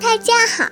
大家好，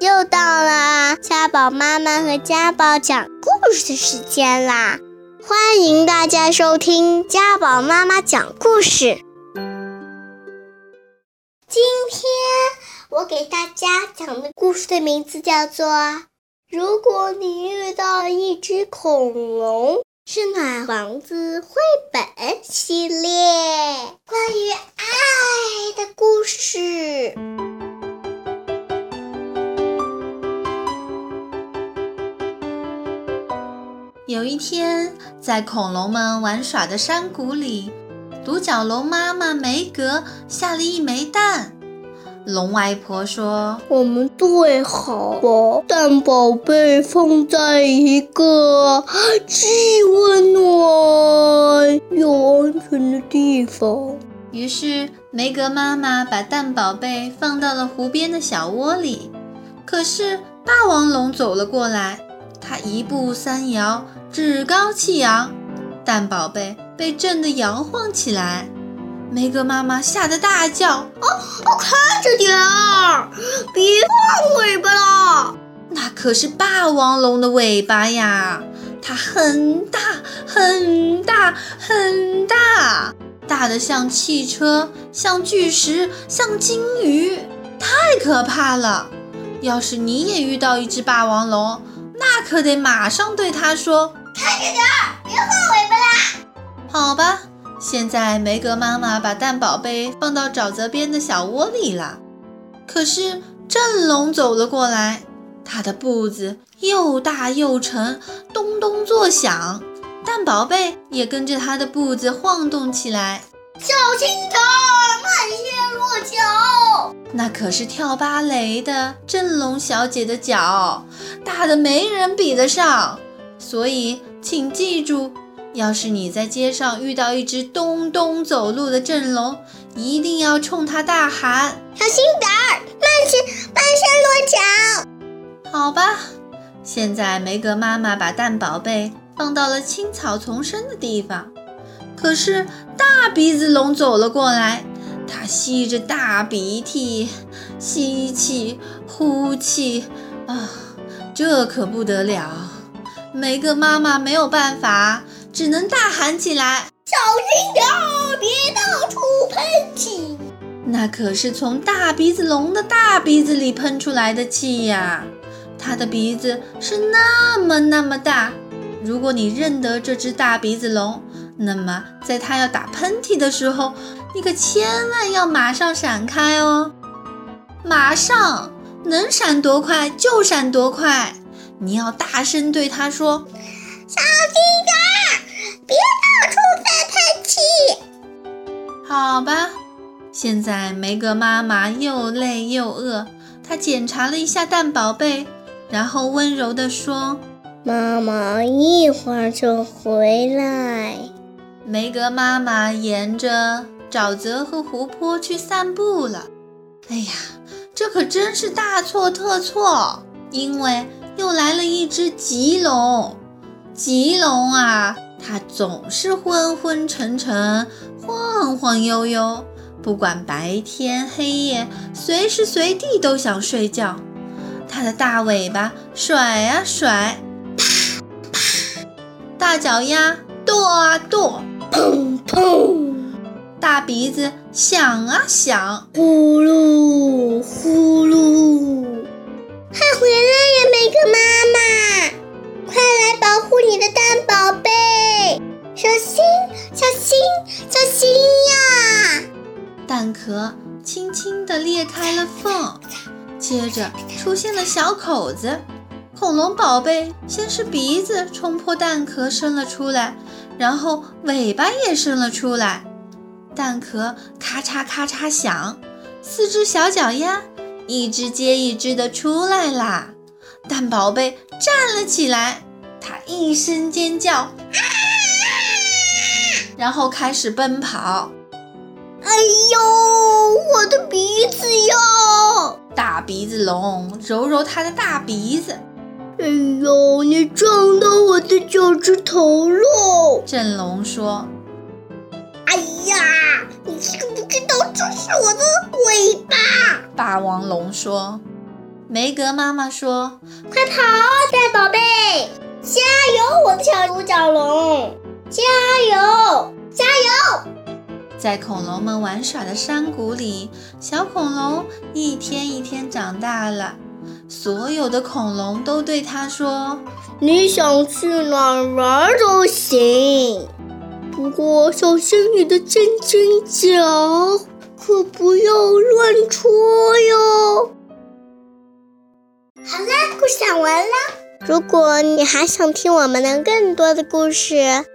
又到了家宝妈妈和家宝讲故事的时间啦！欢迎大家收听家宝妈妈讲故事。今天我给大家讲的故事的名字叫做《如果你遇到一只恐龙》，是暖房子绘本系列关于爱的故事。有一天，在恐龙们玩耍的山谷里，独角龙妈妈梅格下了一枚蛋。龙外婆说：“我们最好把蛋宝贝放在一个既温暖又安全的地方。”于是，梅格妈妈把蛋宝贝放到了湖边的小窝里。可是，霸王龙走了过来。他一步三摇，趾高气扬，蛋宝贝被震得摇晃起来。梅格妈妈吓得大叫：“哦，看着点儿，别放尾巴了！那可是霸王龙的尾巴呀！它很大，很大，很大，大的像汽车，像巨石，像鲸鱼，太可怕了！要是你也遇到一只霸王龙，那可得马上对他说：“看着点儿，别晃尾巴啦！”好吧，现在梅格妈妈把蛋宝贝放到沼泽边的小窝里了。可是振龙走了过来，他的步子又大又沉，咚咚作响，蛋宝贝也跟着他的步子晃动起来。小心点儿，慢些落脚。那可是跳芭蕾的振龙小姐的脚，大的没人比得上。所以，请记住，要是你在街上遇到一只咚咚走路的振龙，一定要冲它大喊：“小心点儿，慢些，慢些落脚。”好吧。现在，梅格妈妈把蛋宝贝放到了青草丛生的地方。可是，大鼻子龙走了过来。它吸着大鼻涕，吸气，呼气，啊，这可不得了！梅格妈妈没有办法，只能大喊起来：“小心点儿，别到处喷气！”那可是从大鼻子龙的大鼻子里喷出来的气呀！它的鼻子是那么那么大，如果你认得这只大鼻子龙，那么在它要打喷嚏的时候，你可千万要马上闪开哦！马上能闪多快就闪多快！你要大声对他说：“小心点，别到处放喷气。”好吧。现在梅格妈妈又累又饿，她检查了一下蛋宝贝，然后温柔地说：“妈妈一会儿就回来。”梅格妈妈沿着。沼泽和湖泊去散步了。哎呀，这可真是大错特错！因为又来了一只棘龙。棘龙啊，它总是昏昏沉沉、晃晃悠悠，不管白天黑夜，随时随地都想睡觉。它的大尾巴甩啊甩，啪啪；大脚丫跺啊跺，砰砰。大鼻子响啊响，呼噜小心，小心呀！蛋壳轻轻地裂开了缝，接着出现了小口子。恐龙宝贝先是鼻子冲破蛋壳伸了出来，然后尾巴也伸了出来。蛋壳咔嚓咔嚓响，四只小脚丫一只接一只的出来啦。蛋宝贝站了起来，它一声尖叫，然后开始奔跑。哎呦，我的鼻子哟！大鼻子龙揉揉它的大鼻子。哎呦，你撞到我的脚趾头喽！震龙说。哎呀，你知不知道这是我的尾巴？霸王龙说。梅格妈妈说：“快跑，大宝贝，加油，我的小独角龙，加油，加油！”在恐龙们玩耍的山谷里，小恐龙一天一天长大了。所有的恐龙都对他说：“你想去哪儿玩都行，不过小心你的尖尖角，可不要乱戳哟。”好啦，故事讲完了。如果你还想听我们的更多的故事，